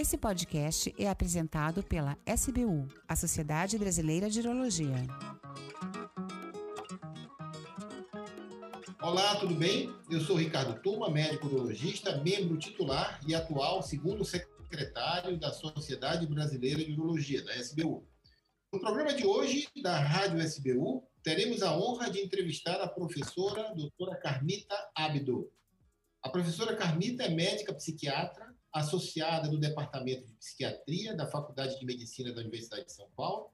Esse podcast é apresentado pela SBU, a Sociedade Brasileira de Urologia. Olá, tudo bem? Eu sou Ricardo Tuma, médico urologista, membro titular e atual segundo secretário da Sociedade Brasileira de Urologia, da SBU. No programa de hoje, da Rádio SBU, teremos a honra de entrevistar a professora doutora Carmita Abdo. A professora Carmita é médica psiquiatra, associada do Departamento de Psiquiatria da Faculdade de Medicina da Universidade de São Paulo,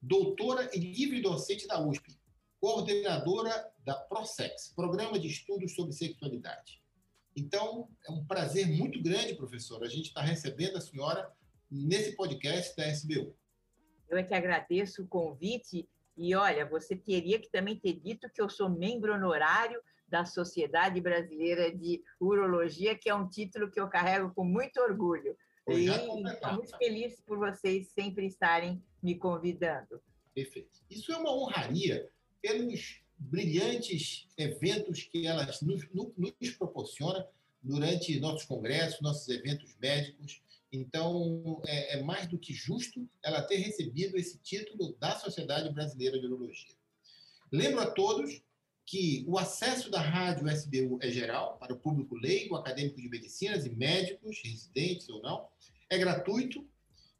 doutora e livre docente da USP, coordenadora da ProSex, Programa de Estudos sobre Sexualidade. Então, é um prazer muito grande, professora, a gente está recebendo a senhora nesse podcast da SBU. Eu é que agradeço o convite e olha, você teria que também ter dito que eu sou membro honorário da Sociedade Brasileira de Urologia, que é um título que eu carrego com muito orgulho. E estou muito feliz por vocês sempre estarem me convidando. Perfeito. Isso é uma honraria pelos brilhantes eventos que elas nos, nos proporciona durante nossos congressos, nossos eventos médicos. Então, é, é, mais do que justo ela ter recebido esse título da Sociedade Brasileira de Urologia. Lembro a todos que o acesso da rádio SBU é geral, para o público leigo, acadêmico de medicinas e médicos, residentes ou não, é gratuito,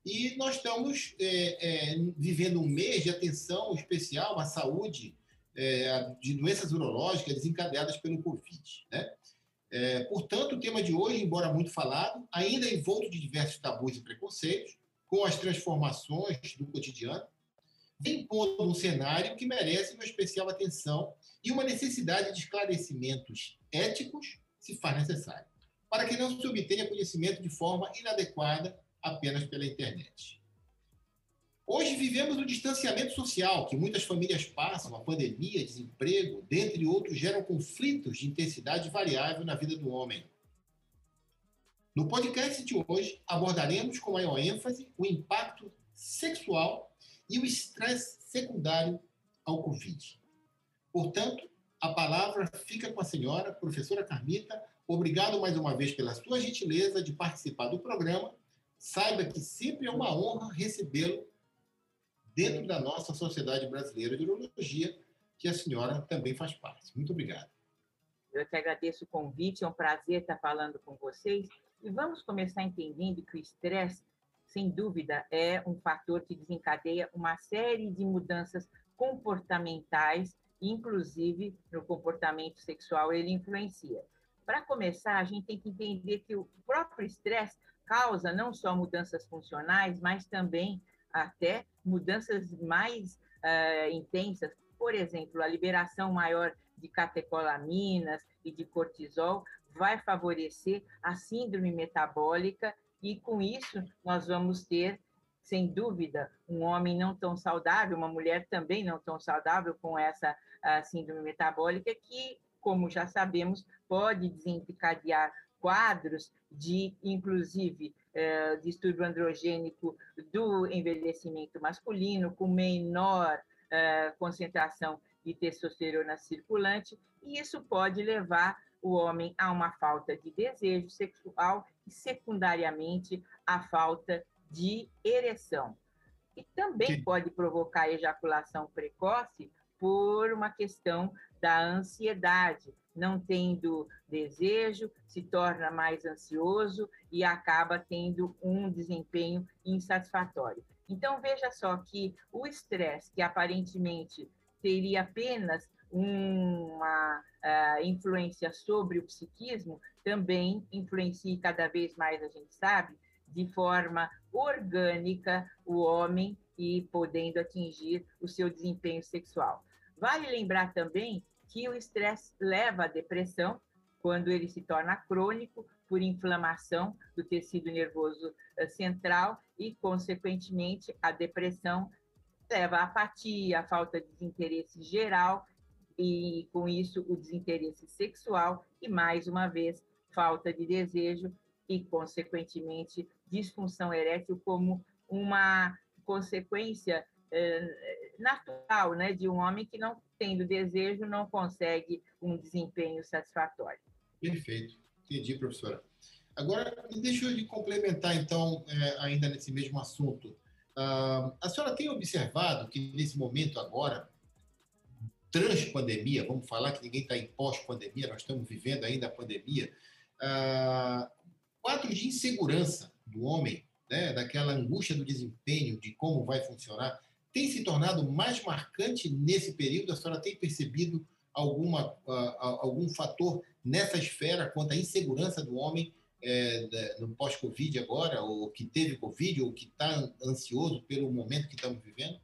e nós estamos é, é, vivendo um mês de atenção especial à saúde é, de doenças urológicas desencadeadas pelo Covid. Né? É, portanto, o tema de hoje, embora muito falado, ainda é envolto de diversos tabus e preconceitos, com as transformações do cotidiano, vem pondo um cenário que merece uma especial atenção e uma necessidade de esclarecimentos éticos, se faz necessário, para que não se obtenha conhecimento de forma inadequada apenas pela internet. Hoje vivemos o distanciamento social que muitas famílias passam, a pandemia, desemprego, dentre outros, geram conflitos de intensidade variável na vida do homem. No podcast de hoje, abordaremos com maior ênfase o impacto sexual e o estresse secundário ao Covid. Portanto, a palavra fica com a senhora, professora Carmita. Obrigado mais uma vez pela sua gentileza de participar do programa. Saiba que sempre é uma honra recebê-lo dentro da nossa Sociedade Brasileira de Urologia, que a senhora também faz parte. Muito obrigado. Eu te agradeço o convite, é um prazer estar falando com vocês. E vamos começar entendendo que o estresse, sem dúvida, é um fator que desencadeia uma série de mudanças comportamentais, inclusive no comportamento sexual ele influencia. Para começar, a gente tem que entender que o próprio estresse causa não só mudanças funcionais, mas também até mudanças mais uh, intensas, por exemplo, a liberação maior de catecolaminas e de cortisol vai favorecer a síndrome metabólica e com isso nós vamos ter sem dúvida, um homem não tão saudável, uma mulher também não tão saudável com essa síndrome metabólica, que, como já sabemos, pode desencadear quadros de, inclusive, é, distúrbio androgênico do envelhecimento masculino, com menor é, concentração de testosterona circulante, e isso pode levar o homem a uma falta de desejo sexual e, secundariamente, a falta de ereção. E também pode provocar ejaculação precoce por uma questão da ansiedade, não tendo desejo, se torna mais ansioso e acaba tendo um desempenho insatisfatório. Então, veja só que o estresse, que aparentemente teria apenas uma uh, influência sobre o psiquismo, também influencia cada vez mais, a gente sabe, de forma orgânica o homem e podendo atingir o seu desempenho sexual. Vale lembrar também que o estresse leva à depressão, quando ele se torna crônico por inflamação do tecido nervoso eh, central e, consequentemente, a depressão leva à apatia, à falta de desinteresse geral e, com isso, o desinteresse sexual e, mais uma vez, falta de desejo e, consequentemente, disfunção erétil como uma consequência é, natural, né, de um homem que não tendo desejo não consegue um desempenho satisfatório. Perfeito, entendi, professora. Agora, deixa eu complementar, então, é, ainda nesse mesmo assunto. Uh, a senhora tem observado que, nesse momento agora, trans-pandemia, vamos falar que ninguém está em pós-pandemia, nós estamos vivendo ainda a pandemia, uh, quadros de insegurança do homem, né, daquela angústia do desempenho, de como vai funcionar, tem se tornado mais marcante nesse período? A senhora tem percebido alguma, uh, algum fator nessa esfera quanto à insegurança do homem é, no pós-Covid agora, ou que teve Covid, ou que está ansioso pelo momento que estamos vivendo?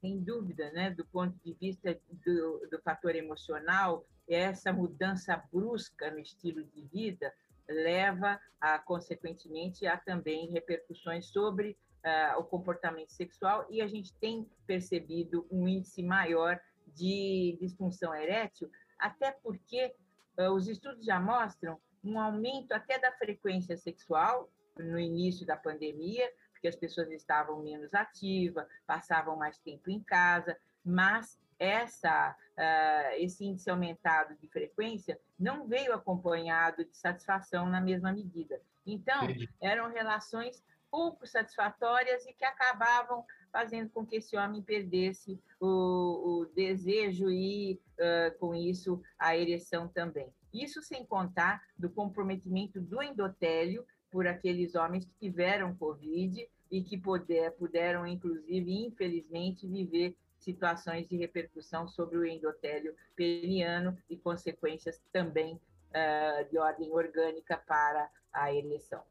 Sem dúvida, né? do ponto de vista do, do fator emocional, essa mudança brusca no estilo de vida leva, a, consequentemente, a também repercussões sobre uh, o comportamento sexual e a gente tem percebido um índice maior de disfunção erétil, até porque uh, os estudos já mostram um aumento até da frequência sexual no início da pandemia, porque as pessoas estavam menos ativas, passavam mais tempo em casa, mas essa, uh, esse índice aumentado de frequência não veio acompanhado de satisfação na mesma medida. Então, eram relações pouco satisfatórias e que acabavam fazendo com que esse homem perdesse o, o desejo e, uh, com isso, a ereção também. Isso sem contar do comprometimento do endotélio por aqueles homens que tiveram Covid e que puder, puderam, inclusive, infelizmente, viver situações de repercussão sobre o endotélio peniano e consequências também uh, de ordem orgânica para a ereção.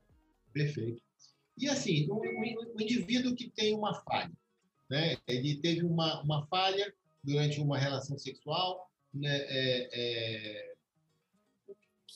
Perfeito. E assim, o, indivíduo que tem uma falha, né? ele teve uma, uma falha durante uma relação sexual, né? É, é...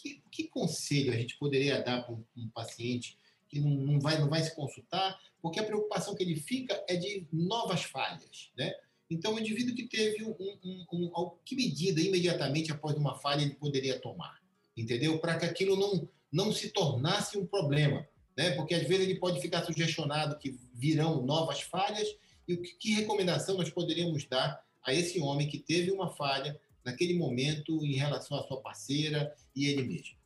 Que, que, conselho a gente poderia dar para um, um paciente que não, não, vai, não vai se consultar, porque a preocupação que ele fica é de novas falhas, né? Então, o indivíduo que teve um, um, um, que medida imediatamente após uma falha ele poderia tomar, entendeu? Para que aquilo não, não se tornasse um problema né? Porque às vezes ele pode ficar sugestionado que virão novas falhas e o que, que recomendação nós poderíamos dar a esse homem que teve uma falha naquele momento em relação à sua parceira e ele mesmo?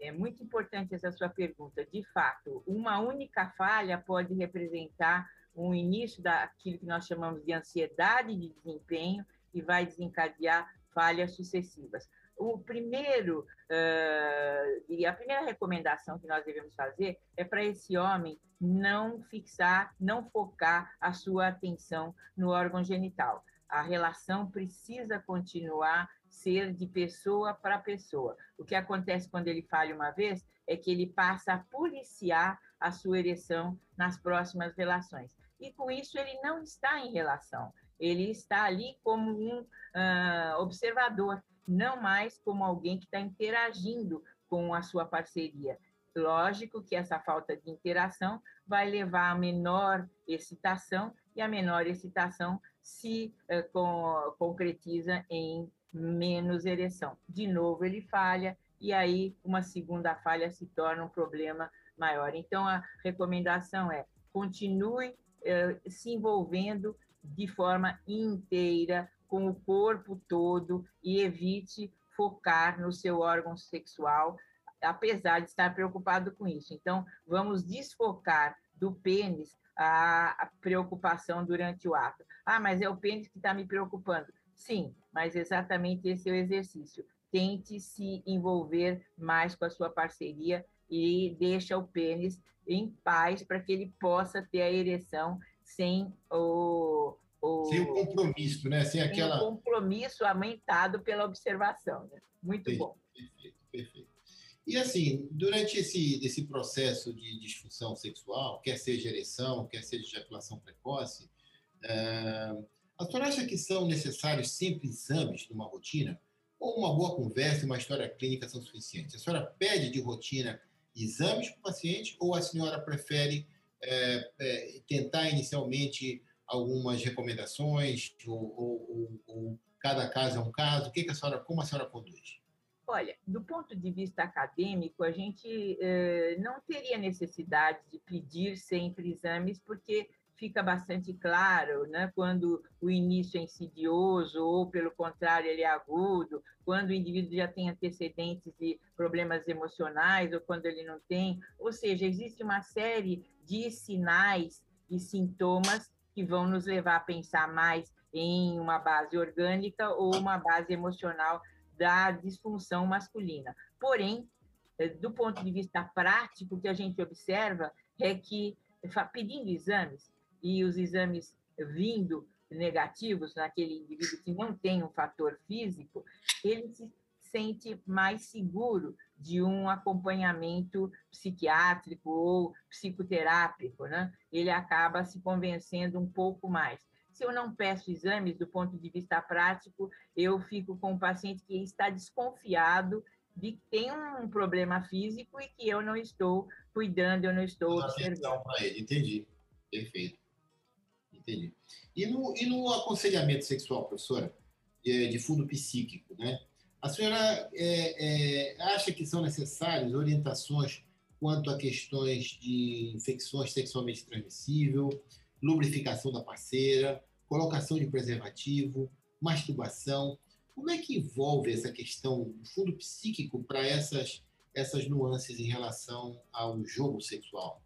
É muito importante essa sua pergunta. De fato, uma única falha pode representar um início daquilo que nós chamamos de ansiedade de desempenho e vai desencadear falhas sucessivas o primeiro uh, e a primeira recomendação que nós devemos fazer é para esse homem não fixar, não focar a sua atenção no órgão genital. A relação precisa continuar ser de pessoa para pessoa. O que acontece quando ele falha uma vez é que ele passa a policiar a sua ereção nas próximas relações. E com isso ele não está em relação, ele está ali como um uh, observador não mais como alguém que está interagindo com a sua parceria. Lógico que essa falta de interação vai levar a menor excitação e a menor excitação se eh, com, concretiza em menos ereção. De novo, ele falha e aí uma segunda falha se torna um problema maior. Então, a recomendação é continue eh, se envolvendo de forma inteira com o corpo todo e evite focar no seu órgão sexual, apesar de estar preocupado com isso. Então, vamos desfocar do pênis a, preocupação durante o ato. Ah, mas é o pênis que está me preocupando. Sim, mas exatamente esse é o exercício. Tente se envolver mais com a sua parceria e deixa o pênis em paz para que ele possa ter a ereção sem o, o, sem o compromisso, né? Sem, aquela. o compromisso aumentado pela observação. Né? Muito perfeito, bom. Perfeito, perfeito. E assim, durante esse, esse processo de disfunção sexual, quer seja ereção, quer seja ejaculação precoce, uh, a senhora acha que são necessários sempre exames numa rotina? Ou uma boa conversa e uma história clínica são suficientes? A senhora pede de rotina exames para o paciente ou a senhora prefere é, é, tentar inicialmente algumas recomendações ou, ou, ou, ou, cada caso é um caso? O que, que a senhora, como a senhora conduz? Olha, do ponto de vista acadêmico, a gente eh, não teria necessidade de pedir sempre exames, porque fica bastante claro, né? quando o início é insidioso ou, pelo contrário, ele é agudo, quando o indivíduo já tem antecedentes de problemas emocionais ou quando ele não tem. Ou seja, existe uma série de sinais e sintomas que vão nos levar a pensar mais em uma base orgânica ou uma base emocional da disfunção masculina. Porém, eh, do ponto de vista prático, o que a gente observa é que, pedindo exames, e os exames vindo negativos naquele indivíduo que não tem um fator físico, ele se sente mais seguro de um acompanhamento psiquiátrico ou psicoterápico, né? Ele acaba se convencendo um pouco mais. Se eu não peço exames do ponto de vista prático, eu fico com um paciente que está desconfiado de que tem um problema físico e que eu não estou cuidando, eu não estou observando. para ele, entendi. Perfeito. Entendi. E no, e no aconselhamento sexual, professora, é, de fundo psíquico, né? A senhora é, é, acha que são necessárias orientações quanto a questões de infecções sexualmente transmissíveis, lubrificação da parceira, colocação de preservativo, masturbação? Como é que envolve essa questão do fundo psíquico para essas, essas nuances em relação ao jogo sexual?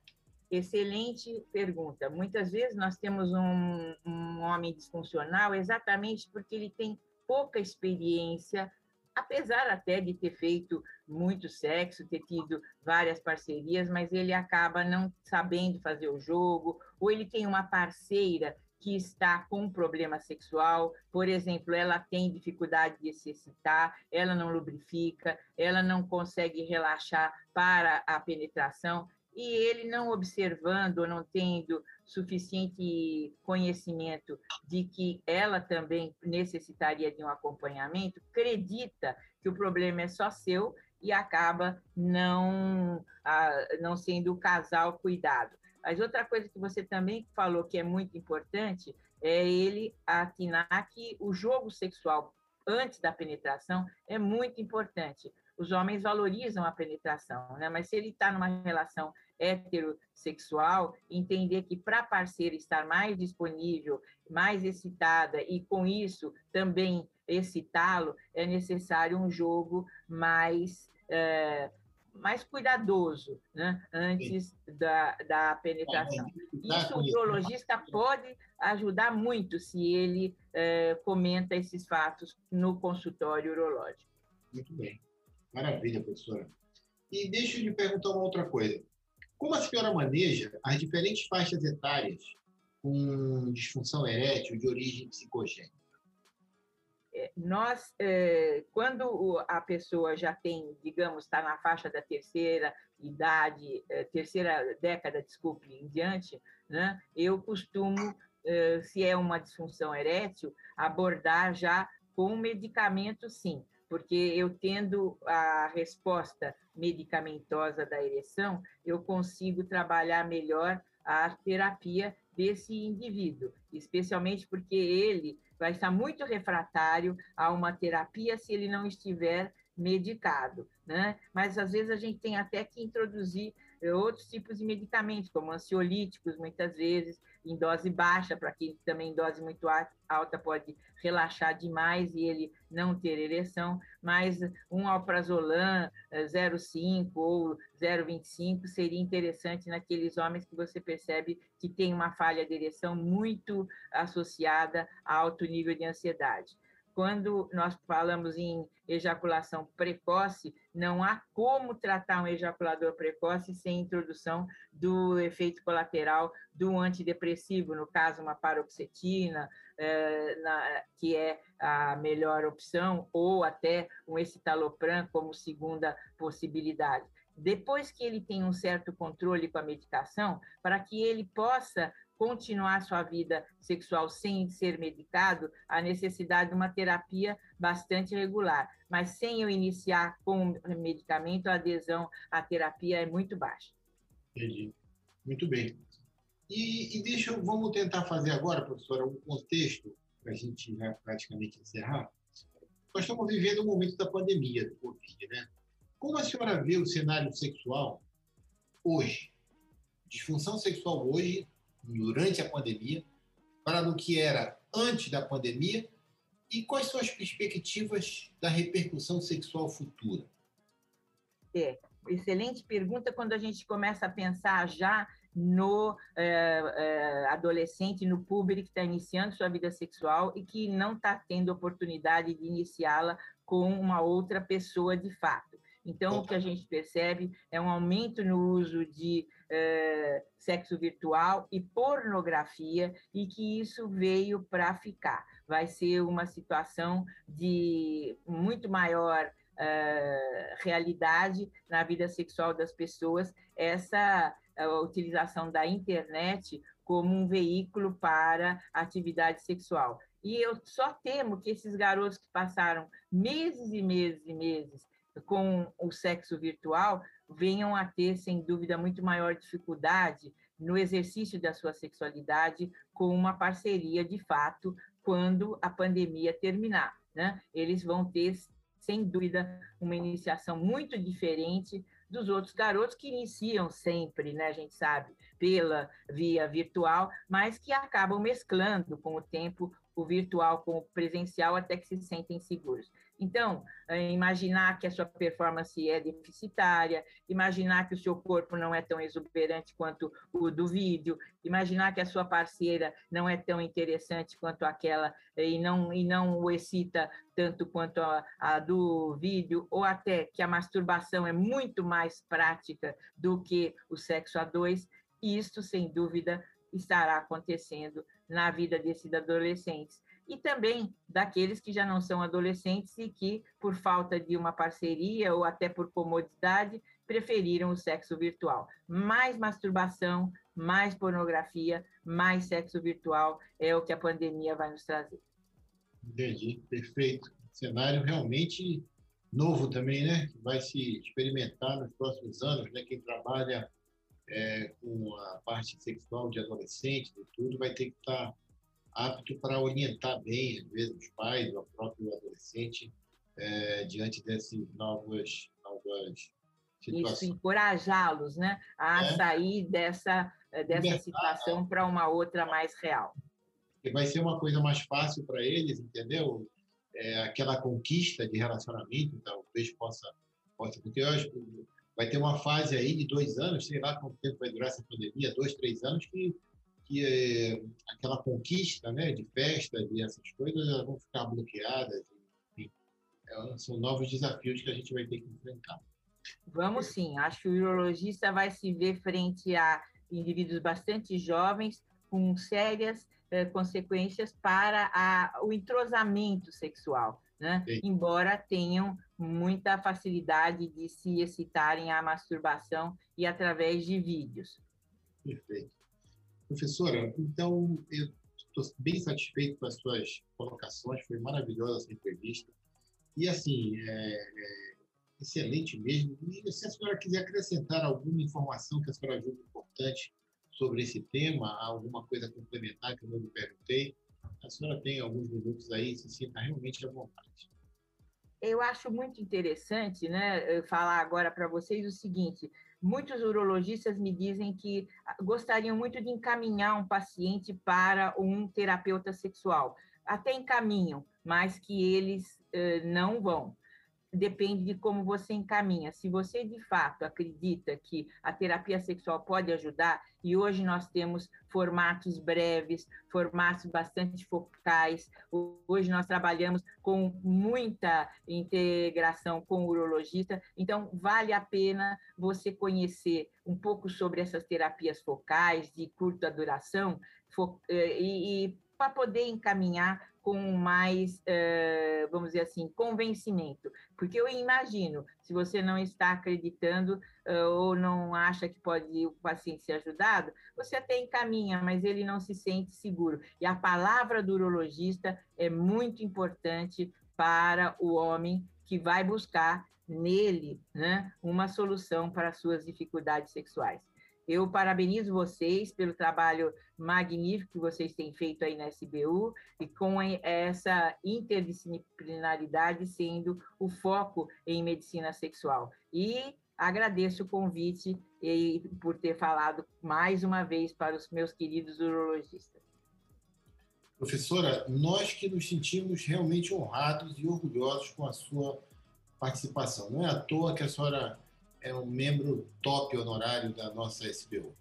Excelente pergunta. Muitas vezes nós temos um, um homem disfuncional exatamente porque ele tem pouca experiência, apesar até de ter feito muito sexo, ter tido várias parcerias, mas ele acaba não sabendo fazer o jogo, ou ele tem uma parceira que está com um problema sexual, por exemplo, ela tem dificuldade de se excitar, ela não lubrifica, ela não consegue relaxar para a penetração, e ele não observando não tendo suficiente conhecimento de que ela também necessitaria de um acompanhamento, acredita que o problema é só seu e acaba não, não sendo o casal cuidado. Mas outra coisa que você também falou que é muito importante é ele atinar que o jogo sexual antes da penetração é muito importante. Os homens valorizam a penetração, né? mas se ele está numa relação heterossexual, entender que para a parceira estar mais disponível, mais excitada e com isso também excitá-lo, é necessário um jogo mais é, mais cuidadoso né? antes da, da penetração. Isso o urologista pode ajudar muito se ele é, comenta esses fatos no consultório urológico. Muito bem. Maravilha, professora. E deixa eu lhe perguntar uma outra coisa. Como a senhora maneja as diferentes faixas etárias com disfunção erétil de origem psicogênica? É, nós, é, quando a pessoa já tem, digamos, está na faixa da terceira idade, é, terceira década, desculpe, em diante, né, eu costumo, se é uma disfunção erétil, abordar já com medicamento, sim porque eu tendo a resposta medicamentosa da ereção, eu consigo trabalhar melhor a terapia desse indivíduo, especialmente porque ele vai estar muito refratário a uma terapia se ele não estiver medicado, né? Mas às vezes a gente tem até que introduzir outros tipos de medicamentos, como ansiolíticos, muitas vezes, em dose baixa, para quem também em dose muito alta pode relaxar demais e ele não ter ereção, mas um alprazolam 0,5 eh, ou 0,25 seria interessante naqueles homens que você percebe que tem uma falha de ereção muito associada a alto nível de ansiedade quando nós falamos em ejaculação precoce, não há como tratar um ejaculador precoce sem introdução do efeito colateral do antidepressivo, no caso, uma paroxetina, é, na, que é a melhor opção, ou até um escitalopram como segunda possibilidade. Depois que ele tem um certo controle com a medicação, para que ele possa continuar sua vida sexual sem ser medicado, a necessidade de uma terapia bastante regular. Mas sem eu iniciar com medicamento, a adesão à terapia é muito baixa. Entendi. Muito bem. E, e deixa eu, vamos tentar fazer agora, professora, um contexto para a gente já praticamente encerrar. Nós estamos vivendo um momento da pandemia do Covid, né? Como a senhora vê o cenário sexual hoje? Disfunção sexual hoje durante a pandemia para o que era antes da pandemia e quais são as perspectivas da repercussão sexual futura? É, excelente pergunta quando a gente começa a pensar já no é, é, adolescente, no público que está iniciando sua vida sexual e que não está tendo oportunidade de iniciá-la com uma outra pessoa de fato. Então, o que a gente percebe é um aumento no uso de é, sexo virtual e pornografia, e que isso veio para ficar. Vai ser uma situação de muito maior uh, realidade na vida sexual das pessoas essa utilização da internet como um veículo para atividade sexual. E eu só temo que esses garotos que passaram meses e meses e meses com o sexo virtual venham a ter, sem dúvida, muito maior dificuldade no exercício da sua sexualidade com uma parceria de fato quando a pandemia terminar. Né? Eles vão ter sem dúvida, uma iniciação muito diferente dos outros garotos que iniciam sempre, né, a gente sabe, pela via virtual, mas que acabam mesclando com o tempo o virtual com o presencial até que se sentem seguros. Então, é, imaginar que a sua performance é deficitária, imaginar que o seu corpo não é tão exuberante quanto o do vídeo, imaginar que a sua parceira não é tão interessante quanto aquela é, e não, e não o excita tanto quanto a, a do vídeo, ou até que a masturbação é muito mais prática do que o sexo a dois, isso, sem dúvida, estará acontecendo na vida desses adolescentes e também daqueles que já não são adolescentes e que, por falta de uma parceria ou até por comodidade, preferiram o sexo virtual. Mais masturbação, mais pornografia, mais sexo virtual é o que a pandemia vai nos trazer. Entendi, perfeito. Cenário realmente novo também, né? Que vai se experimentar nos próximos anos, né? Quem trabalha é, com a parte sexual de adolescente e tudo vai ter que estar tá apto para orientar bem, às vezes, os pais o próprio adolescente é, diante dessas novas, novas situações. Isso, encorajá-los né, a é. sair dessa, eh, dessa situação para uma outra mais real. E vai ser uma coisa mais fácil para eles, entendeu? É, aquela conquista de relacionamento, talvez possa, possa porque eu acho que vai ter uma fase aí de dois anos, sei lá quanto tempo vai durar essa pandemia, dois, três anos, que que é, aquela conquista né, de festa, de essas coisas, vão ficar bloqueadas. Enfim, são novos desafios que a gente vai ter que enfrentar. Vamos sim, acho que o urologista vai se ver frente a indivíduos bastante jovens com sérias eh, consequências para a, o entrosamento sexual, né? embora tenham muita facilidade de se excitarem à masturbação e através de vídeos. Perfeito. Professora, então eu estou bem satisfeito com as suas colocações, foi maravilhosa essa entrevista. E, assim, é, é excelente mesmo. E se a senhora quiser acrescentar alguma informação que a senhora julga importante sobre esse tema, alguma coisa complementar que eu não lhe perguntei, a senhora tem alguns minutos aí, se sinta realmente à vontade. Eu acho muito interessante né, falar agora para vocês o seguinte: muitos urologistas me dizem que ah, gostariam muito de encaminhar um paciente para um terapeuta sexual. Até encaminham, mas que eles eh, não vão depende de como você encaminha. Se você de fato acredita que a terapia sexual pode ajudar, e hoje nós temos formatos breves, formatos bastante focais, hoje nós trabalhamos com muita integração com o urologista, então vale a pena você conhecer um pouco sobre essas terapias focais de curta duração eh, e, e para poder encaminhar com mais, eh, vamos dizer assim, convencimento. Porque eu imagino, se você não está acreditando eh, ou não acha que pode o paciente ser ajudado, você até encaminha, mas ele não se sente seguro. E a palavra do urologista é muito importante para o homem que vai buscar nele né, uma solução para suas dificuldades sexuais. Eu parabenizo vocês pelo trabalho magnífico que vocês têm feito aí na SBU e com essa interdisciplinaridade sendo o foco em medicina sexual. E agradeço o convite e por ter falado mais uma vez para os meus queridos urologistas. Professora, nós que nos sentimos realmente honrados e orgulhosos com a sua participação. Não é à toa que a senhora é um membro top honorário da nossa SBU.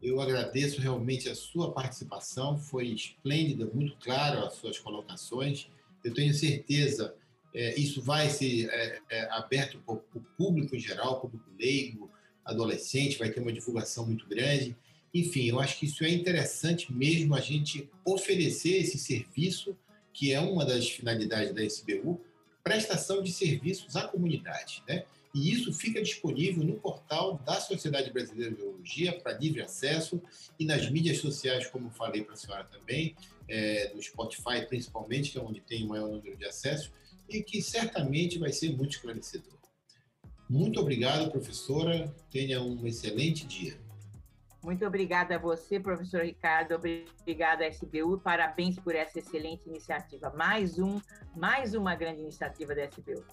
Eu agradeço realmente a sua participação, foi esplêndida, muito claro as suas colocações. Eu tenho certeza é, isso vai ser é, é, aberto para o público em geral, público leigo, adolescente, vai ter uma divulgação muito grande. Enfim, eu acho que isso é interessante mesmo a gente oferecer esse serviço, que é uma das finalidades da SBU, prestação de serviços à comunidade, né? E isso fica disponível no portal da Sociedade Brasileira de Biologia para livre acesso e nas mídias sociais, como falei para a senhora também, é, no Spotify principalmente, que é onde tem o maior número de acessos, e que certamente vai ser muito esclarecedor. Muito obrigado, professora. Tenha um excelente dia. Muito obrigada a você, professor Ricardo. Obrigada à SBU. Parabéns por essa excelente iniciativa. Mais um, mais uma grande iniciativa da SBU.